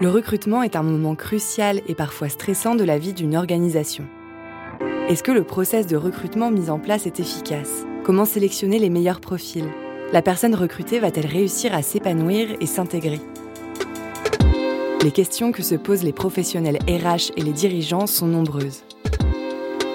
Le recrutement est un moment crucial et parfois stressant de la vie d'une organisation. Est-ce que le process de recrutement mis en place est efficace? Comment sélectionner les meilleurs profils? La personne recrutée va-t-elle réussir à s'épanouir et s'intégrer? Les questions que se posent les professionnels RH et les dirigeants sont nombreuses.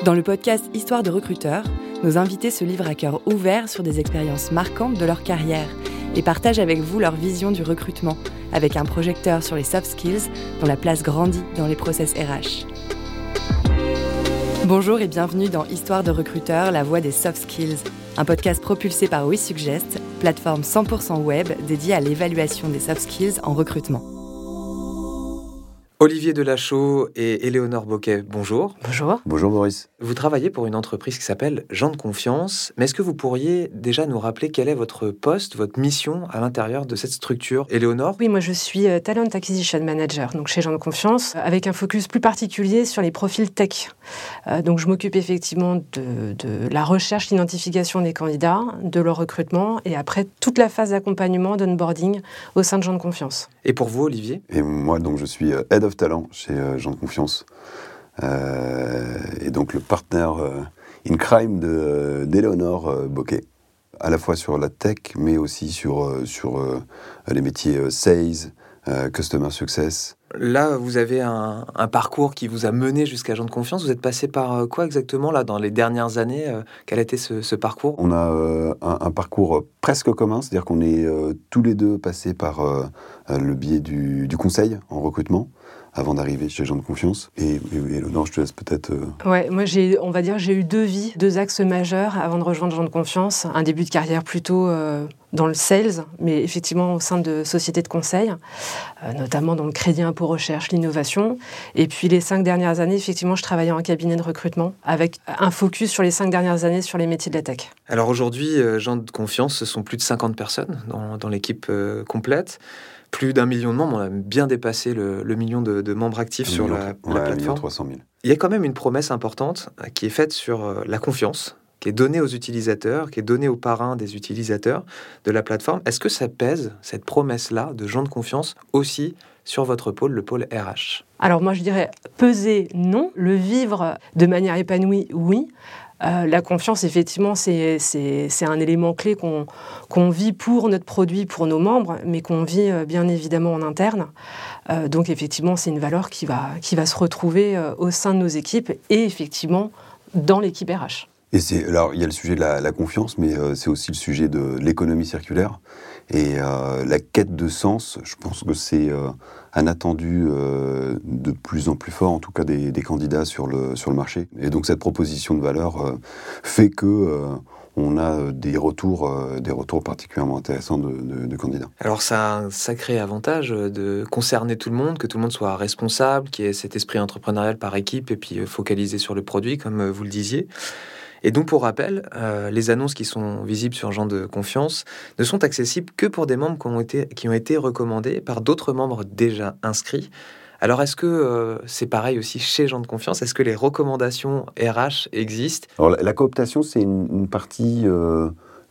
Dans le podcast Histoire de recruteurs, nos invités se livrent à cœur ouvert sur des expériences marquantes de leur carrière et partagent avec vous leur vision du recrutement, avec un projecteur sur les soft skills dont la place grandit dans les process RH. Bonjour et bienvenue dans Histoire de recruteurs, la voix des soft skills, un podcast propulsé par WeSuggest, plateforme 100% web dédiée à l'évaluation des soft skills en recrutement. Olivier Delachaux et Éléonore Boquet, bonjour. Bonjour. Bonjour Maurice. Vous travaillez pour une entreprise qui s'appelle Gens de Confiance, mais est-ce que vous pourriez déjà nous rappeler quel est votre poste, votre mission à l'intérieur de cette structure? Éléonore? Oui, moi je suis euh, Talent Acquisition Manager, donc chez Gens de Confiance, avec un focus plus particulier sur les profils tech. Euh, donc je m'occupe effectivement de, la recherche, l'identification des candidats, de leur recrutement et après toute la phase d'accompagnement, d'onboarding au sein de Gens de Confiance. Et pour vous, Olivier? Et moi, donc je suis euh, aide 9 talents chez euh, Jean de Confiance. Euh, et donc le partenaire euh, in crime d'Eleonore Bocquet, à la fois sur la tech, mais aussi sur, sur les métiers sales, customer success. Là, vous avez un, parcours qui vous a mené jusqu'à Jean de Confiance. Vous êtes passé par quoi exactement là dans les dernières années Quel a été ce, parcours? On a un, parcours presque commun, c'est-à-dire qu'on est, tous les deux passés par le biais du, conseil en recrutement avant d'arriver chez Jean de Confiance. Et, et, et Léonore, je te laisse peut-être... euh, Ouais, moi j'ai, on va dire, j'ai eu deux vies, deux axes majeurs avant de rejoindre Jean de Confiance. Un début de carrière plutôt euh, dans le sales, mais effectivement au sein de sociétés de conseil, euh, notamment dans le crédit impôt recherche, l'innovation. Et puis les cinq dernières années, effectivement, je travaillais en cabinet de recrutement avec un focus sur les cinq dernières années sur les métiers de la tech. Alors aujourd'hui, euh, Jean de Confiance, ce sont plus de 50 personnes dans, dans l'équipe complète. Plus d'un million de membres, on a bien dépassé le, le million de, de membres actifs sur million- la, ouais, la plateforme. 300 000. Il y a quand même une promesse importante euh, qui est faite sur euh, la confiance, qui est donnée aux utilisateurs, qui est donnée aux parrains des utilisateurs de la plateforme. Est-ce que ça pèse, cette promesse-là de gens de confiance, aussi sur votre pôle, le pôle RH Alors moi je dirais peser non, le vivre de manière épanouie oui. Euh, la confiance, effectivement, c'est un élément clé qu'on vit pour notre produit, pour nos membres, mais qu'on vit euh, bien évidemment en interne. Euh, donc effectivement, c'est une valeur qui va, qui va se retrouver au sein de nos équipes et effectivement dans l'équipe RH. Et alors il y a le sujet de la, confiance, mais c'est aussi le sujet de l'économie circulaire et euh, la quête de sens. Je pense que c'est euh, un attendu euh, de plus en plus fort, en tout cas des, candidats sur le sur le marché. Et donc cette proposition de valeur fait que on a des retours, des retours particulièrement intéressants de, de- candidats. Alors ça a un sacré avantage de concerner tout le monde, que tout le monde soit responsable, qu'il y ait cet esprit entrepreneurial par équipe et puis focalisé sur le produit, comme vous le disiez. Et donc pour rappel, euh, les annonces qui sont visibles sur Jean de Confiance ne sont accessibles que pour des membres qui ont été, qui ont été recommandés par d'autres membres déjà inscrits. Alors est-ce que euh, c'est pareil aussi chez Jean de Confiance? Est-ce que les recommandations RH existent? Alors la, cooptation, c'est une, partie,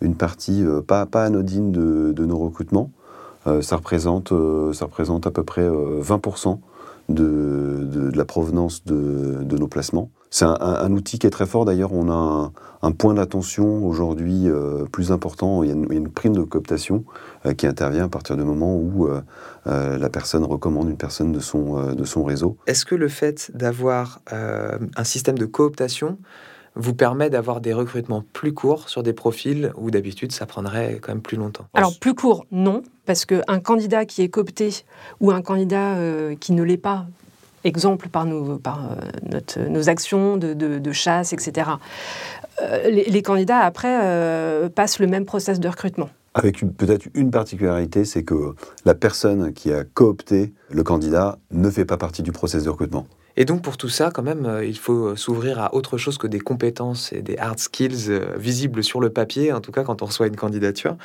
une partie euh, pas, anodine de, de nos recrutements. Ça, représente, ça représente à peu près euh, 20% de, de- de la provenance de nos placements. C'est un, un- un outil qui est très fort. D'ailleurs, on a un, un point d'attention aujourd'hui euh, plus important. Il y, a une, prime de cooptation euh, qui intervient à partir du moment où euh, euh, la personne recommande une personne de son, euh, de son réseau. Est-ce que le fait d'avoir euh, un système de cooptation vous permet d'avoir des recrutements plus courts sur des profils où d'habitude ça prendrait quand même plus longtemps? Alors plus court, non, parce qu'un candidat qui est coopté ou un candidat euh, qui ne l'est pas, exemple par nos, par, euh, nos actions de, de- chasse, etc., euh, les, les candidats après euh, passent le même process de recrutement. Avec peut-être une particularité, c'est que la personne qui a coopté le candidat ne fait pas partie du process de recrutement. Et donc pour tout ça, quand même, euh, il faut euh, s'ouvrir à autre chose que des compétences et des hard skills euh, visibles sur le papier, en tout cas quand on reçoit une candidature.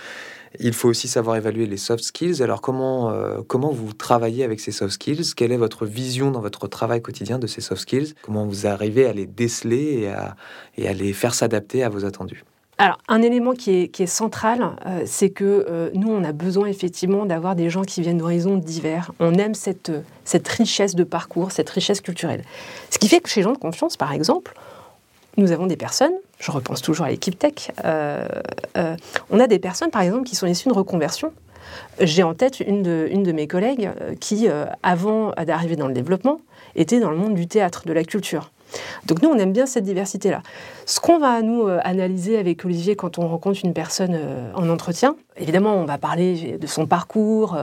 Il faut aussi savoir évaluer les soft skills. Alors comment, comment vous travaillez avec ces soft skills? Quelle est votre vision dans votre travail quotidien de ces soft skills? Comment vous arrivez à les déceler et à, et à les faire s'adapter à vos attendus? Alors, un élément qui est, central, euh, c'est que euh, nous, on a besoin effectivement d'avoir des gens qui viennent d'horizons divers. On aime cette, cette richesse de parcours, cette richesse culturelle. Ce qui fait que chez Gens de Confiance, par exemple, nous avons des personnes, je repense toujours à l'équipe tech, euh, on a des personnes, par exemple, qui sont issues de reconversion. J'ai en tête une de mes collègues qui, avant d'arriver dans le développement, était dans le monde du théâtre, de la culture. Donc nous, on aime bien cette diversité-là. Ce qu'on va nous euh, analyser avec Olivier quand on rencontre une personne euh, en entretien, évidemment, on va parler de son parcours,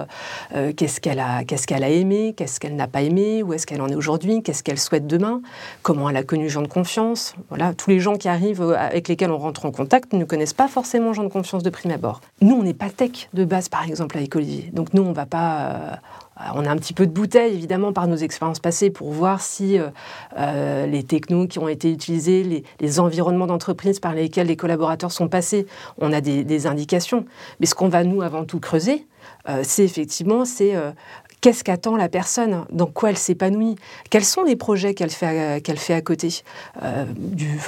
euh, qu'est-ce qu'elle a, qu'est-ce qu'elle a aimé, qu'est-ce qu'elle n'a pas aimé, où est-ce qu'elle en est aujourd'hui, qu'est-ce qu'elle souhaite demain, comment elle a connu Jean de confiance. Voilà, tous les gens qui arrivent avec lesquels on rentre en contact ne connaissent pas forcément Jean de confiance de prime abord. Nous, on n'est pas tech de base, par exemple, avec Olivier. Donc nous, on va pas euh, on a un petit peu de bouteille, évidemment, par nos expériences passées pour voir si euh, euh, les technos qui ont été utilisés, les, environnements d'entreprise par lesquels les collaborateurs sont passés, on a des, indications. Ce qu'on va, nous, avant tout creuser, c'est effectivement c'est Qu'est-ce qu'attend la personne? Dans quoi elle s'épanouit? Quels sont les projets qu'elle fait, fait à côté? Euh,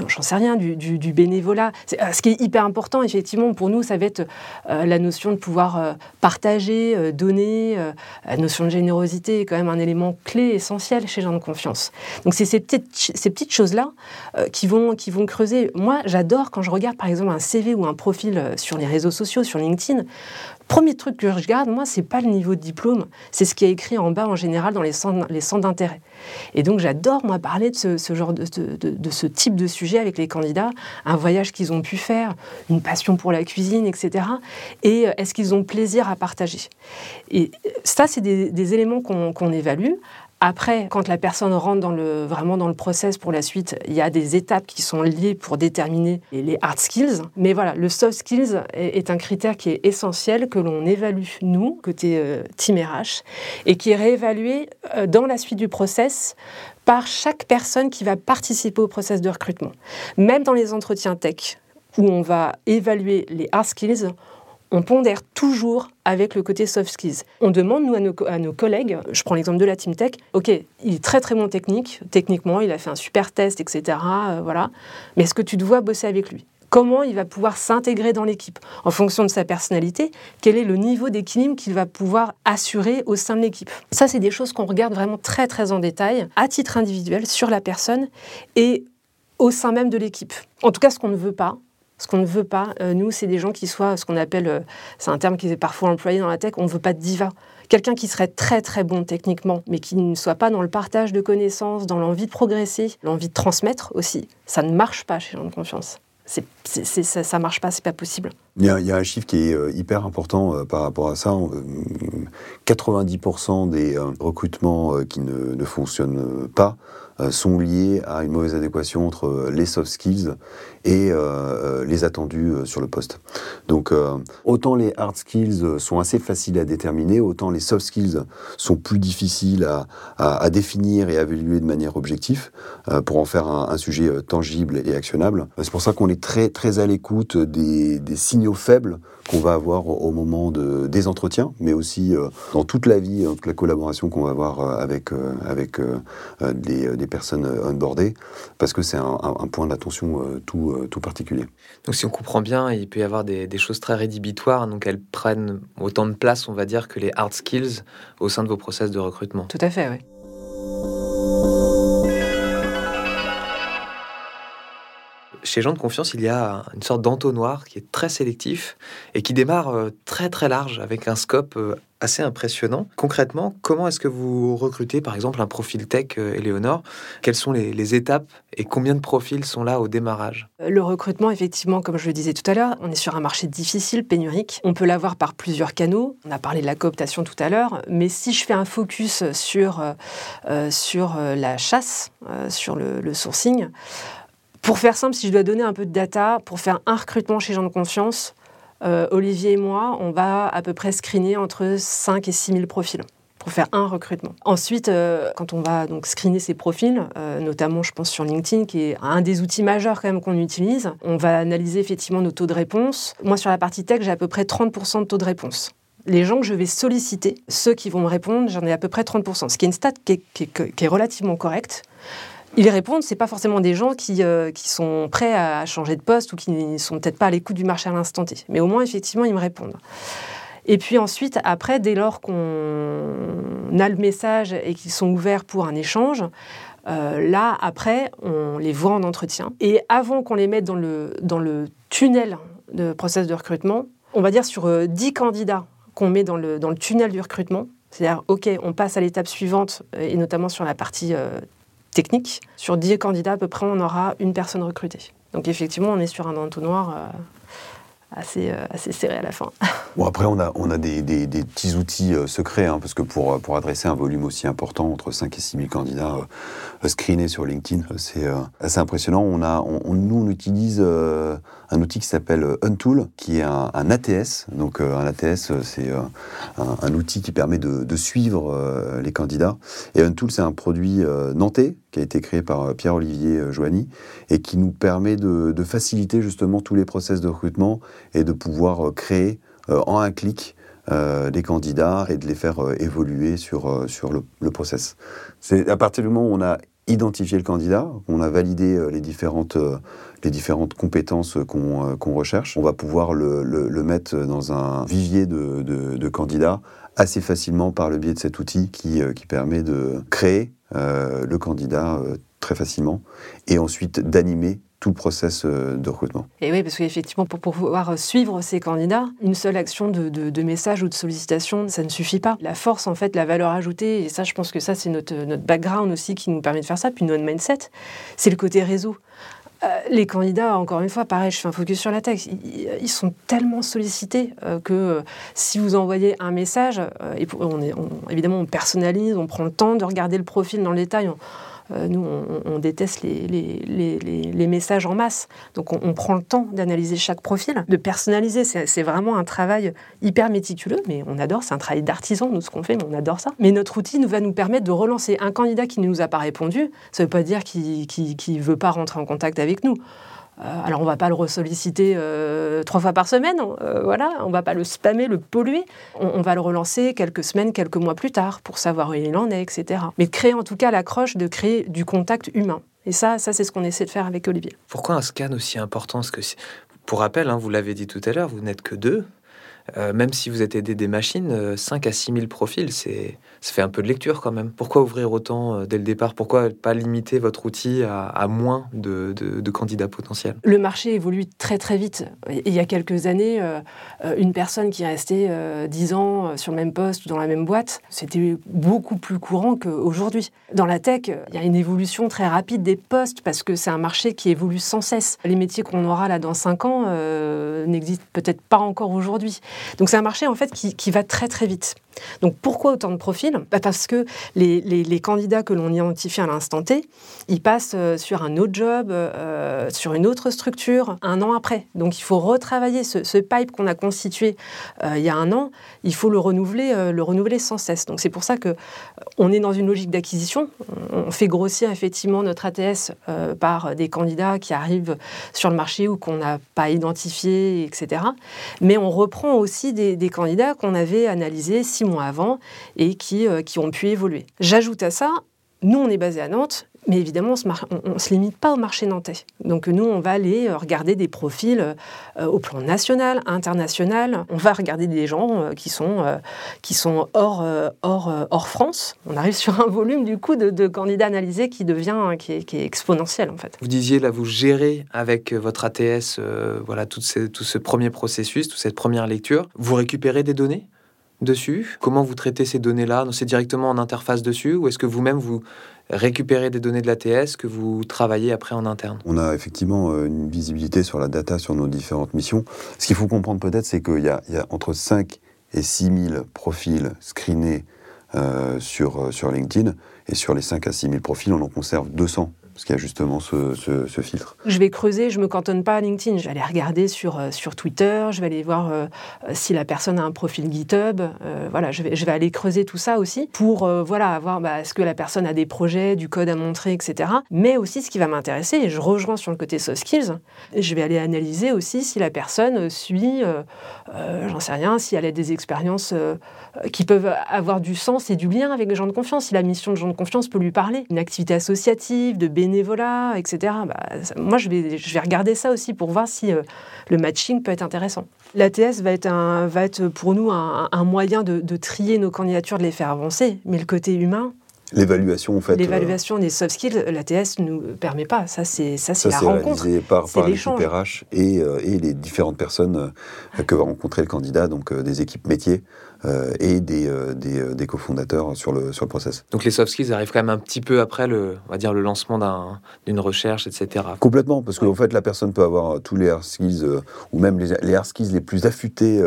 J'en sais rien, du, bénévolat. Euh, ce qui est hyper important, effectivement, pour nous, ça va être euh, la notion de pouvoir partager, donner. la notion de générosité est quand même un élément clé, essentiel chez gens de confiance. Donc, c'est ces petites, ces petites choses-là qui, vont, qui vont creuser. Moi, j'adore quand je regarde, par exemple, un CV ou un profil sur les réseaux sociaux, sur LinkedIn. Premier truc que je regarde, moi, c'est pas le niveau de diplôme, c'est ce qui est écrit en bas en général dans les centres, d'intérêt. Et donc j'adore moi parler de ce, genre de, ce type de sujet avec les candidats, un voyage qu'ils ont pu faire, une passion pour la cuisine, etc. Et euh, est-ce qu'ils ont plaisir à partager? Et ça, c'est des, éléments qu'on évalue après, quand la personne rentre dans le, vraiment dans le process pour la suite, il y a des étapes qui sont liées pour déterminer les hard skills. Mais voilà, le soft skills est, un critère qui est essentiel, que l'on évalue, nous, côté euh, et qui est réévalué euh, dans la suite du process par chaque personne qui va participer au process de recrutement. Même dans les entretiens tech, où on va évaluer les hard skills, on pondère toujours avec le côté soft skills. On demande, nous, à nos, collègues, je prends l'exemple de la Team Tech, OK, il est très très bon technique, techniquement, il a fait un super test, etc. Euh, voilà. Mais est-ce que tu dois bosser avec lui? Comment il va pouvoir s'intégrer dans l'équipe? En fonction de sa personnalité, quel est le niveau d'équilibre qu'il va pouvoir assurer au sein de l'équipe? Ça, c'est des choses qu'on regarde vraiment très très en détail, à titre individuel, sur la personne et au sein même de l'équipe. En tout cas, ce qu'on ne veut pas, ce qu'on ne veut pas, euh, nous, c'est des gens qui soient ce qu'on appelle, euh, c'est un terme qui est parfois employé dans la tech, on ne veut pas de diva. Quelqu'un qui serait très très bon techniquement, mais qui ne soit pas dans le partage de connaissances, dans l'envie de progresser, l'envie de transmettre aussi, ça ne marche pas chez gens de confiance. Ça, ne marche pas, c'est pas possible. Il y, a, un chiffre qui est euh, hyper important par rapport à ça. 90% des recrutements qui ne fonctionnent pas euh, sont liés à une mauvaise adéquation entre euh, les soft skills et euh, les attendus sur le poste. Donc autant les hard skills sont assez faciles à déterminer, autant les soft skills sont plus difficiles à, à, définir et à évaluer de manière objective pour en faire un, sujet tangible et actionnable. C'est pour ça qu'on est très très à l'écoute des, des signaux faibles qu'on va avoir au moment de, des entretiens, mais aussi dans toute la vie, toute la collaboration qu'on va avoir avec, avec des, des personnes onboardées, parce que c'est un, point d'attention euh, tout, euh, tout particulier. Donc si on comprend bien, il peut y avoir des, choses très rédhibitoires, donc elles prennent autant de place, on va dire, que les hard skills au sein de vos process de recrutement. Tout à fait, oui. Chez gens de confiance, il y a une sorte d'entonnoir qui est très sélectif et qui démarre euh, très très large avec un scope assez impressionnant. Concrètement, comment est-ce que vous recrutez par exemple un profil tech, Eleonore? Euh, Quelles sont les, étapes et combien de profils sont là au démarrage? Le recrutement, effectivement, comme je le disais tout à l'heure, on est sur un marché difficile, pénurique. On peut l'avoir par plusieurs canaux. On a parlé de la cooptation tout à l'heure, mais si je fais un focus sur, euh, euh, sur la chasse, sur le sourcing, pour faire simple, si je dois donner un peu de data, pour faire un recrutement chez gens de confiance, euh, Olivier et moi, on va à peu près screener entre 5 et 6 000 profils pour faire un recrutement. Ensuite, euh, quand on va donc screener ces profils, euh, notamment je pense sur LinkedIn, qui est un des outils majeurs quand même qu'on utilise, on va analyser effectivement nos taux de réponse. Moi, sur la partie tech, j'ai à peu près 30% de taux de réponse. Les gens que je vais solliciter, ceux qui vont me répondre, j'en ai à peu près 30%, ce qui est une stat qui est, qui est relativement correcte. Ils répondent, c'est pas forcément des gens qui, qui sont prêts à changer de poste ou qui ne sont peut-être pas à l'écoute du marché à l'instant T. Mais au moins, effectivement, ils me répondent. Et puis ensuite, après, dès lors qu'on a le message et qu'ils sont ouverts pour un échange, euh, là, après, on les voit en entretien. Et avant qu'on les mette dans le, dans le tunnel de process de recrutement, on va dire sur 10 euh, candidats qu'on met dans le, dans le tunnel du recrutement, c'est-à-dire, OK, on passe à l'étape suivante, euh, et notamment sur la partie technique. Sur 10 candidats, à peu près, on aura une personne recrutée. Donc effectivement, on est sur un entonnoir assez, euh, assez serré à la fin. Bon, après, on a, on a des, des, petits outils euh, secrets, hein, parce que pour, pour adresser un volume aussi important, entre 5 et 6 000 candidats euh, screenés sur LinkedIn, c'est assez impressionnant. On a, on, nous, on utilise un outil qui s'appelle Untool, qui est un, ATS. Donc, un ATS, c'est un, un, outil qui permet de, de suivre les candidats. Et Untool, c'est un produit nantais qui a été créé par Pierre-Olivier Joanny et qui nous permet de, faciliter justement tous les process de recrutement et de pouvoir euh, créer euh, en un clic euh, des candidats et de les faire évoluer sur, sur le, process. C'est à partir du moment où on a identifié le candidat, on a validé les différentes, les différentes compétences qu'on recherche, on va pouvoir le, le, mettre dans un vivier de, de, de, candidats assez facilement par le biais de cet outil qui, qui permet de créer le candidat très facilement et ensuite d'animer tout le process euh, de recrutement. Et oui, parce qu'effectivement, pour pouvoir suivre ces candidats, une seule action de, de, message ou de sollicitation, ça ne suffit pas. La force, en fait, la valeur ajoutée, et ça, je pense que ça, c'est notre, notre background aussi qui nous permet de faire ça, puis notre mindset, c'est le côté réseau. Euh, les candidats, encore une fois, pareil, je fais un focus sur la texte, ils, sont tellement sollicités euh, que si vous envoyez un message, on évidemment, on personnalise, on prend le temps de regarder le profil dans le détail. Euh, nous, on, déteste les, messages en masse. Donc, on, prend le temps d'analyser chaque profil, de personnaliser. C'est vraiment un travail hyper méticuleux, mais on adore. C'est un travail d'artisan, nous, ce qu'on fait, mais on adore ça. Mais notre outil nous va nous permettre de relancer un candidat qui ne nous a pas répondu. Ça ne veut pas dire qu'il ne veut pas rentrer en contact avec nous. Euh, alors on va pas le ressolliciter euh, trois fois par semaine, euh, voilà, on va pas le spammer, le polluer. On, va le relancer quelques semaines, quelques mois plus tard pour savoir où il en est, etc. Mais créer en tout cas l'accroche de créer du contact humain. Et ça, ça c'est ce qu'on essaie de faire avec Olivier. Pourquoi un scan aussi important? Parce que, pour rappel, hein, vous l'avez dit tout à l'heure, vous n'êtes que deux. même si vous êtes aidé des machines, 5 à 6 000 profils, c'est ça fait un peu de lecture quand même. Pourquoi ouvrir autant euh, dès le départ? Pourquoi pas limiter votre outil à, moins de, candidats potentiels? Le marché évolue très très vite. Il y a quelques années, euh, une personne qui est restée 10 euh, ans sur le même poste ou dans la même boîte, c'était beaucoup plus courant qu'aujourd'hui. Dans la tech, il y a une évolution très rapide des postes parce que c'est un marché qui évolue sans cesse. Les métiers qu'on aura là dans 5 ans n'existent peut-être pas encore aujourd'hui. Donc c'est un marché en fait qui, qui va très très vite. Donc pourquoi autant de profils? Bah, Parce que les, candidats que l'on identifie à l'instant T, ils passent euh, sur un autre job, euh, sur une autre structure, un an après. Donc il faut retravailler ce, pipe qu'on a constitué euh, il y a un an, il faut le renouveler, le renouveler sans cesse. Donc c'est pour ça que on est dans une logique d'acquisition. On fait grossir effectivement notre ATS par des candidats qui arrivent sur le marché ou qu'on n'a pas identifiés, etc. Mais on reprend aussi des candidats qu'on avait analysés six mois avant et qui, euh, qui ont pu évoluer. J'ajoute à ça, nous, on est basé à Nantes, mais évidemment, on ne se limite pas au marché nantais. Donc nous, on va aller euh, regarder des profils euh, au plan national, international. On va regarder des gens qui sont, qui sont hors, hors, hors France. On arrive sur un volume du coup de, candidats analysés qui devient qui est, exponentiel en fait. Vous disiez là, vous gérez avec votre ATS voilà tout ce premier processus, toute cette première lecture. Vous récupérez des données? Dessus? Comment vous traitez ces données-là? C'est directement en interface dessus ou est-ce que vous-même vous récupérez des données de l'ATS que vous travaillez après en interne? On a effectivement euh, une visibilité sur la data sur nos différentes missions. Ce qu'il faut comprendre peut-être, c'est qu'il y, a entre 5 et 6 000 profils screenés euh, sur, euh, sur LinkedIn et sur les 5 à 6 000 profils, on en conserve 200 parce qu'il y a justement ce, filtre. Je vais creuser, je ne me cantonne pas à LinkedIn, je vais aller regarder sur, euh, sur Twitter, je vais aller voir euh, si la personne a un profil GitHub, euh, voilà, je vais, aller creuser tout ça aussi pour voilà, voir bah, est-ce que la personne a des projets, du code à montrer, etc. Mais aussi ce qui va m'intéresser, et je rejoins sur le côté soft skills, je vais aller analyser aussi si la personne suit, j'en sais rien, si elle a des expériences qui peuvent avoir du sens et du lien avec les gens de confiance, si la mission de gens de confiance peut lui parler, une activité associative, de bénévolat, bénévolat, etc. Bah, moi, je vais, je vais regarder ça aussi pour voir si le matching peut être intéressant. L'ATS va être, un, va être pour nous un, moyen de, de, trier nos candidatures, de les faire avancer, mais le côté humain, L'évaluation, en fait. L'évaluation des soft skills, l'ATS ne nous permet pas. Ça, c'est ça, c'est la rencontre. par, par l'équipe RH et, et, les différentes personnes que va rencontrer le candidat, donc des équipes métiers euh, et des, euh, des, euh, des, cofondateurs sur le, sur le process. Donc les soft skills arrivent quand même un petit peu après le, on va dire, le lancement d'une recherche, etc. Complètement, parce qu'en fait, la personne peut avoir tous les hard skills, ou même les, les, hard skills les plus affûtés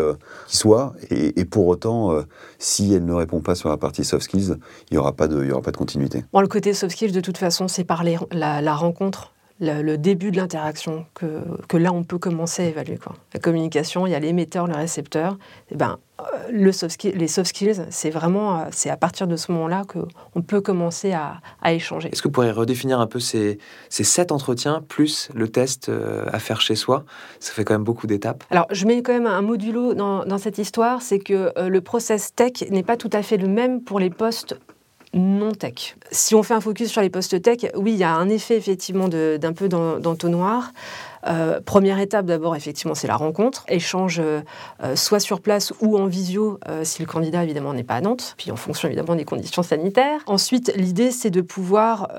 qui soient, et, pour autant, si elle ne répond pas sur la partie soft skills, il n'y aura, pas de, il y aura pas de continuité. Bon, le côté soft skills, de toute façon, c'est par la, la rencontre le, début de l'interaction, que, que, là on peut commencer à évaluer. Quoi. La communication, il y a l'émetteur, le récepteur. Et eh ben, euh, le soft les soft skills, c'est vraiment euh, c'est à partir de ce moment-là qu'on peut commencer à, à échanger. Est-ce que vous pourriez redéfinir un peu ces, ces sept entretiens plus le test euh, à faire chez soi? Ça fait quand même beaucoup d'étapes. Alors, je mets quand même un modulo dans, dans cette histoire, c'est que le process tech n'est pas tout à fait le même pour les postes non tech. Si on fait un focus sur les postes tech, oui, il y a un effet effectivement d'un peu d'entonnoir. Euh, première étape, d'abord, effectivement, c'est la rencontre. Échange euh, euh, soit sur place ou en visio, si le candidat, évidemment, n'est pas à Nantes, puis en fonction, évidemment, des conditions sanitaires. Ensuite, l'idée, c'est de pouvoir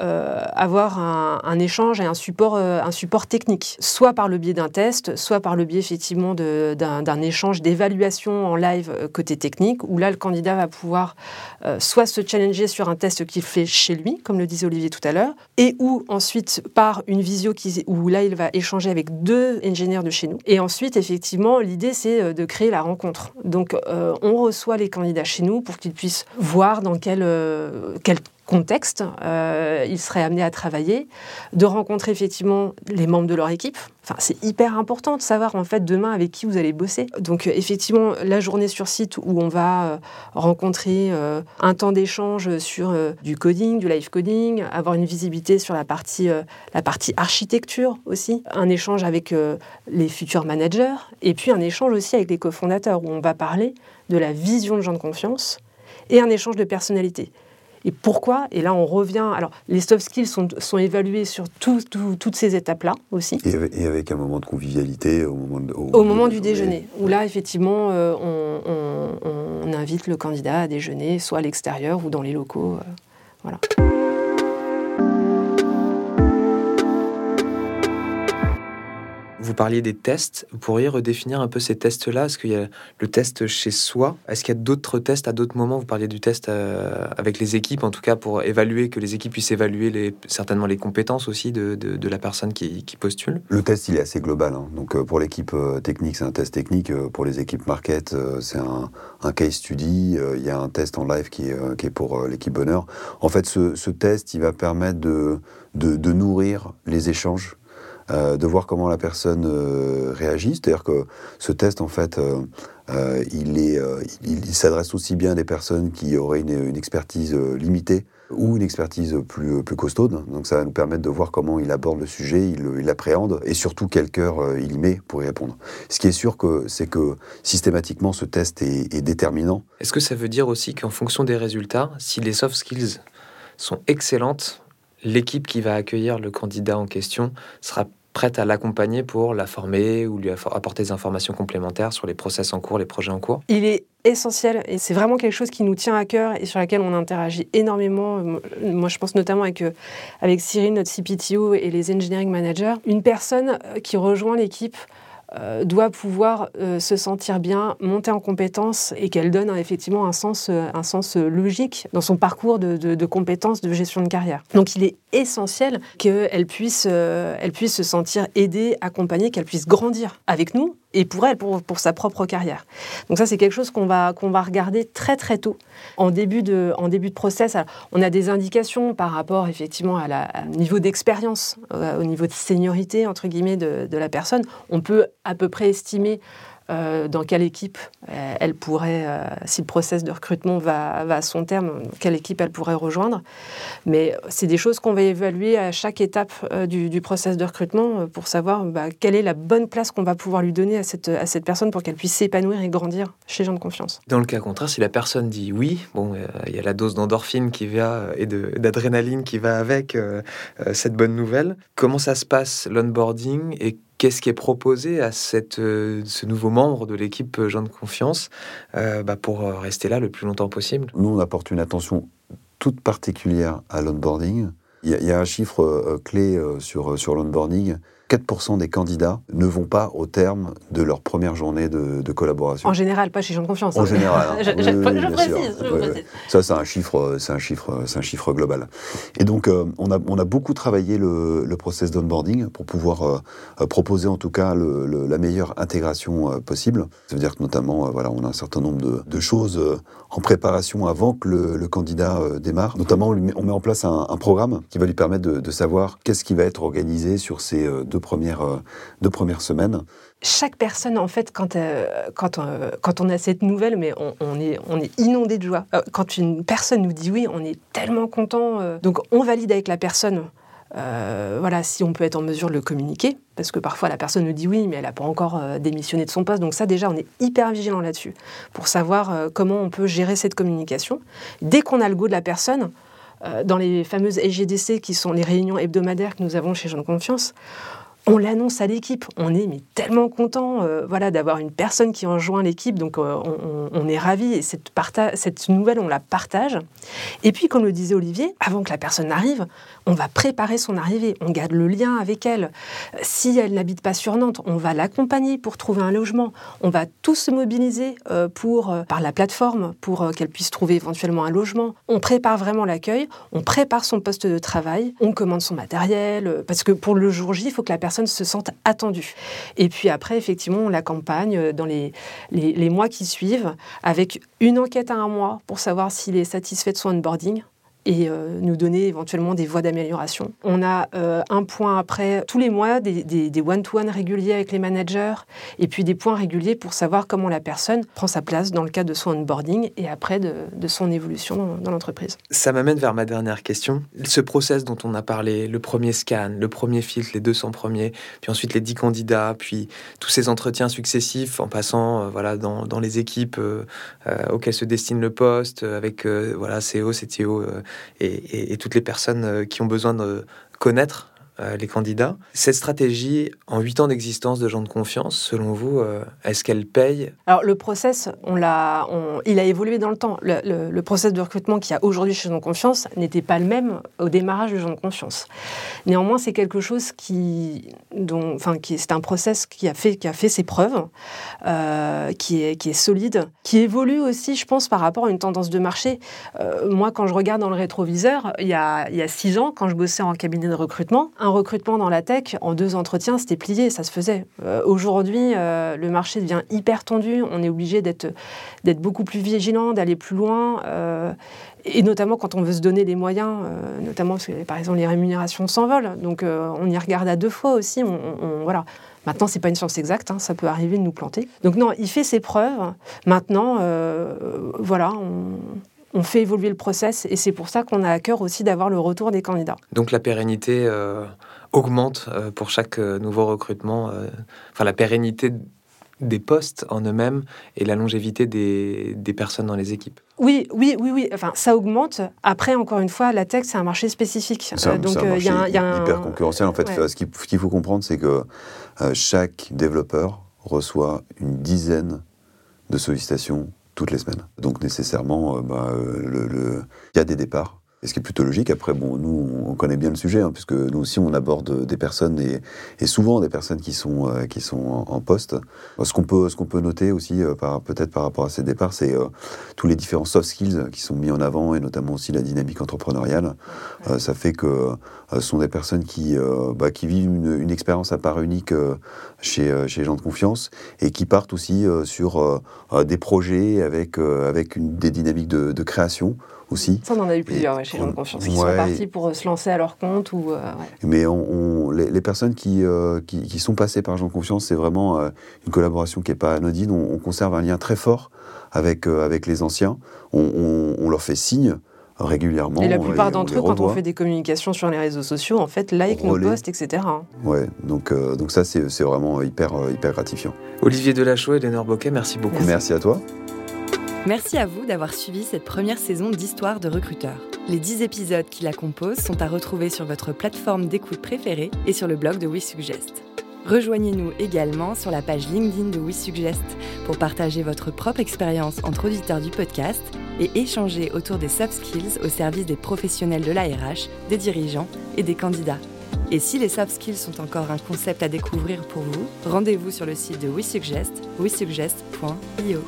avoir un, échange et un support, un support technique, soit par le biais d'un test, soit par le biais, effectivement, d'un échange d'évaluation en live côté technique, où là, le candidat va pouvoir soit se challenger sur un test qu'il fait chez lui, comme le disait Olivier tout à l'heure, et ou ensuite par une visio où là, il va échanger avec deux ingénieurs de chez nous. Et ensuite, effectivement, l'idée, c'est euh, de créer la rencontre. Donc, euh, on reçoit les candidats chez nous pour qu'ils puissent voir dans quel, euh, quel contexte euh, ils seraient amenés à travailler, de rencontrer effectivement les membres de leur équipe. Enfin, c'est hyper important de savoir en fait demain avec qui vous allez bosser. Donc euh, effectivement, la journée sur site où on va euh, rencontrer un temps d'échange sur du coding, du live coding, avoir une visibilité sur la partie, la partie architecture aussi, un échange avec les futurs managers, et puis un échange aussi avec les cofondateurs où on va parler de la vision de gens de confiance et un échange de personnalité. Et pourquoi? Et là, on revient. Alors, les soft skills sont, sont évalués sur toutes ces étapes-là aussi. Et avec, un moment de convivialité au moment, au, moment du déjeuner, où là, effectivement, euh, on, on, invite le candidat à déjeuner, soit à l'extérieur ou dans les locaux. Euh, voilà. Vous parliez des tests. Vous pourriez redéfinir un peu ces tests-là? Est-ce qu'il y a le test chez soi? Est-ce qu'il y a d'autres tests à d'autres moments? Vous parliez du test euh, avec les équipes, en tout cas pour évaluer, que les équipes puissent évaluer certainement les compétences aussi de, de, la personne qui, postule Le test, il est assez global. Hein. Donc euh, pour l'équipe euh, technique, c'est un test technique. Pour les équipes market, c'est un, case study. Il y a un test en live qui est, pour l'équipe bonheur. En fait, ce, ce, test, il va permettre de, de nourrir les échanges euh, de voir comment la personne euh, réagit. C'est-à-dire que ce test, en fait, euh, il, est, il, s'adresse aussi bien à des personnes qui auraient une, expertise limitée ou une expertise plus, plus costaude. Donc ça va nous permettre de voir comment il aborde le sujet, il l'appréhende, et surtout quel cœur il y met pour y répondre. Ce qui est sûr, que, c'est que systématiquement, ce test est, est déterminant. Est-ce que ça veut dire aussi qu'en fonction des résultats, si les soft skills sont excellentes, l'équipe qui va accueillir le candidat en question sera prête à l'accompagner pour la former ou lui apporter des informations complémentaires sur les process en cours, les projets en cours Il est essentiel et c'est vraiment quelque chose qui nous tient à cœur et sur laquelle on interagit énormément. Moi, je pense notamment avec, euh, avec Cyril, notre CPTO et les engineering managers. Une personne euh, qui rejoint l'équipe euh, doit pouvoir euh, se sentir bien, monter en compétences et qu'elle donne effectivement un sens, euh, un sens logique dans son parcours de, de, compétences de gestion de carrière. Donc il est essentiel qu'elle puisse, elle puisse se sentir aidée, accompagnée, qu'elle puisse grandir avec nous et pour elle, pour, pour sa propre carrière. Donc ça, c'est quelque chose qu'on va, va regarder très très tôt. En début de, en début de process, on a des indications par rapport effectivement à la, au niveau d'expérience, au niveau de seniorité, entre guillemets, de, de, la personne. On peut à peu près estimer dans quelle équipe elle pourrait, si le process de recrutement va, à son terme, quelle équipe elle pourrait rejoindre. Mais c'est des choses qu'on va évaluer à chaque étape du, du, process de recrutement pour savoir bah, quelle est la bonne place qu'on va pouvoir lui donner à cette, à cette personne pour qu'elle puisse s'épanouir et grandir chez gens de confiance. Dans le cas contraire, si la personne dit oui, bon, il y a la dose d'endorphine qui va et d'adrénaline qui va avec cette bonne nouvelle. Comment ça se passe l'onboarding et qu'est-ce qui est proposé à cette, euh, ce nouveau membre de l'équipe euh, Gens de confiance euh, bah, pour rester là le plus longtemps possible? Nous, on apporte une attention toute particulière à l'onboarding. Il y, a un chiffre clé sur, sur l'onboarding 4% des candidats ne vont pas au terme de leur première journée de, collaboration. En général, pas chez gens de confiance. En général. Hein. je, précise, Ça, c'est un chiffre, c'est un chiffre, c'est un chiffre global. Et donc, euh, on, a, on a beaucoup travaillé le, le process d'onboarding pour pouvoir euh, proposer en tout cas le, la meilleure intégration euh, possible. Ça veut dire que notamment, voilà, on a un certain nombre de, de choses en préparation avant que le, candidat démarre. Notamment, on, met, on, met, en place un, un, programme qui va lui permettre de, de savoir qu'est-ce qui va être organisé sur ces deux euh, deux premières semaines. Chaque personne, en fait, quand, euh, quand, euh, quand on a cette nouvelle, mais on, est, on est inondé de joie. quand une personne nous dit oui, on est tellement content. donc on valide avec la personne. voilà, si on peut être en mesure de le communiquer, parce que parfois la personne nous dit oui, mais elle n'a pas encore démissionné de son poste. Donc ça, déjà, on est hyper vigilant là-dessus pour savoir comment on peut gérer cette communication. Dès qu'on a le goût de la personne, dans les fameuses SGDC, qui sont les réunions hebdomadaires que nous avons chez Jean de Confiance, on l'annonce à l'équipe. On est mais tellement content euh, voilà, d'avoir une personne qui rejoint l'équipe. Donc euh, on, est ravis et cette, nouvelle, on la partage. Et puis, comme le disait Olivier, avant que la personne arrive, on va préparer son arrivée. On garde le lien avec elle. Si elle n'habite pas sur Nantes, on va l'accompagner pour trouver un logement. On va tous se mobiliser euh, pour, par la plateforme pour qu'elle puisse trouver éventuellement un logement. On prépare vraiment l'accueil. On prépare son poste de travail. On commande son matériel. Parce que pour le jour J, il faut que la personne se sentent attendues. Et puis après, effectivement, on la campagne dans les, les, mois qui suivent avec une enquête à un mois pour savoir s'il est satisfait de son onboarding et euh, nous donner éventuellement des voies d'amélioration. On a euh, un point après, tous les mois, des one-to-one réguliers avec les managers, et puis des points réguliers pour savoir comment la personne prend sa place dans le cadre de son onboarding et après de, son évolution dans, l'entreprise. Ça m'amène vers ma dernière question. Ce process dont on a parlé, le premier scan, le premier filtre, les 200 premiers, puis ensuite les 10 candidats, puis tous ces entretiens successifs en passant euh, voilà, dans, dans, les équipes auxquelles se destine le poste, avec voilà, CEO, CTO, et, toutes les personnes euh, qui ont besoin de connaître euh, les candidats. Cette stratégie, en huit ans d'existence de gens de confiance, selon vous, euh, est-ce qu'elle paye? Alors le process, on l'a, il a évolué dans le temps. Le, process de recrutement qu'il y a aujourd'hui chez gens de confiance n'était pas le même au démarrage de gens de confiance. Néanmoins, c'est quelque chose qui, enfin, c'est un process qui a fait, qui a fait ses preuves, euh, qui est, solide, qui évolue aussi, je pense, par rapport à une tendance de marché. moi, quand je regarde dans le rétroviseur, il y a, il six ans, quand je bossais en cabinet de recrutement, recrutement dans la tech, en deux entretiens, c'était plié, ça se faisait. Euh, aujourd'hui, euh, le marché devient hyper tendu, on est obligé d'être beaucoup plus vigilant, d'aller plus loin, euh, et notamment quand on veut se donner les moyens, notamment parce que, par exemple, les rémunérations s'envolent, donc on y regarde à deux fois aussi. Voilà. Maintenant, c'est pas une science exacte, hein, ça peut arriver de nous planter. Donc non, il fait ses preuves. Maintenant, voilà, on, on fait évoluer le process et c'est pour ça qu'on a à cœur aussi d'avoir le retour des candidats. Donc la pérennité euh, augmente euh, pour chaque euh, nouveau recrutement, enfin la pérennité des postes en eux-mêmes et la longévité des, personnes dans les équipes. Oui, oui, oui, oui. Enfin, ça augmente. Après, encore une fois, la tech, c'est un marché spécifique. donc, il y a, hyper concurrentiel. En fait, ce qu'il faut comprendre, c'est que chaque développeur reçoit une dizaine de sollicitations toutes les semaines. Donc nécessairement, euh, bah, euh, il y a des départs et ce qui est plutôt logique. Après, bon, nous, on connaît bien le sujet, hein, puisque nous aussi, on aborde des personnes, et, et souvent des personnes qui sont, euh, qui sont en, poste. Ce qu'on peut, qu'on peut noter aussi, euh, peut-être par rapport à ces départs, c'est euh, tous les différents soft skills qui sont mis en avant, et notamment aussi la dynamique entrepreneuriale. ça fait que ce sont des personnes qui, bah, qui vivent une, une, expérience à part unique chez, chez les gens de confiance, et qui partent aussi sur des projets avec, avec une, des dynamiques de, de création aussi. Ça, on en a eu plusieurs, chez Jean Confiance, qui sont partis pour se lancer à leur compte ou. Mais on, les, personnes qui, qui, sont passées par Jean Confiance, c'est vraiment une collaboration qui n'est pas anodine. On, conserve un lien très fort avec, avec les anciens. On, on leur fait signe régulièrement. Et la plupart d'entre eux, quand on fait des communications sur les réseaux sociaux, en fait, like nos posts, etc. Ouais, donc, euh, donc ça, c'est vraiment hyper, euh, hyper gratifiant. Olivier Delachaux et Lénore Boquet, merci beaucoup. Merci. à toi. Merci à vous d'avoir suivi cette première saison d'Histoire de recruteurs. Les 10 épisodes qui la composent sont à retrouver sur votre plateforme d'écoute préférée et sur le blog de WeSuggest. Rejoignez-nous également sur la page LinkedIn de WeSuggest pour partager votre propre expérience entre auditeurs du podcast et échanger autour des soft skills au service des professionnels de l'ARH, des dirigeants et des candidats. Et si les soft skills sont encore un concept à découvrir pour vous, rendez-vous sur le site de WeSuggest, wesuggest.io.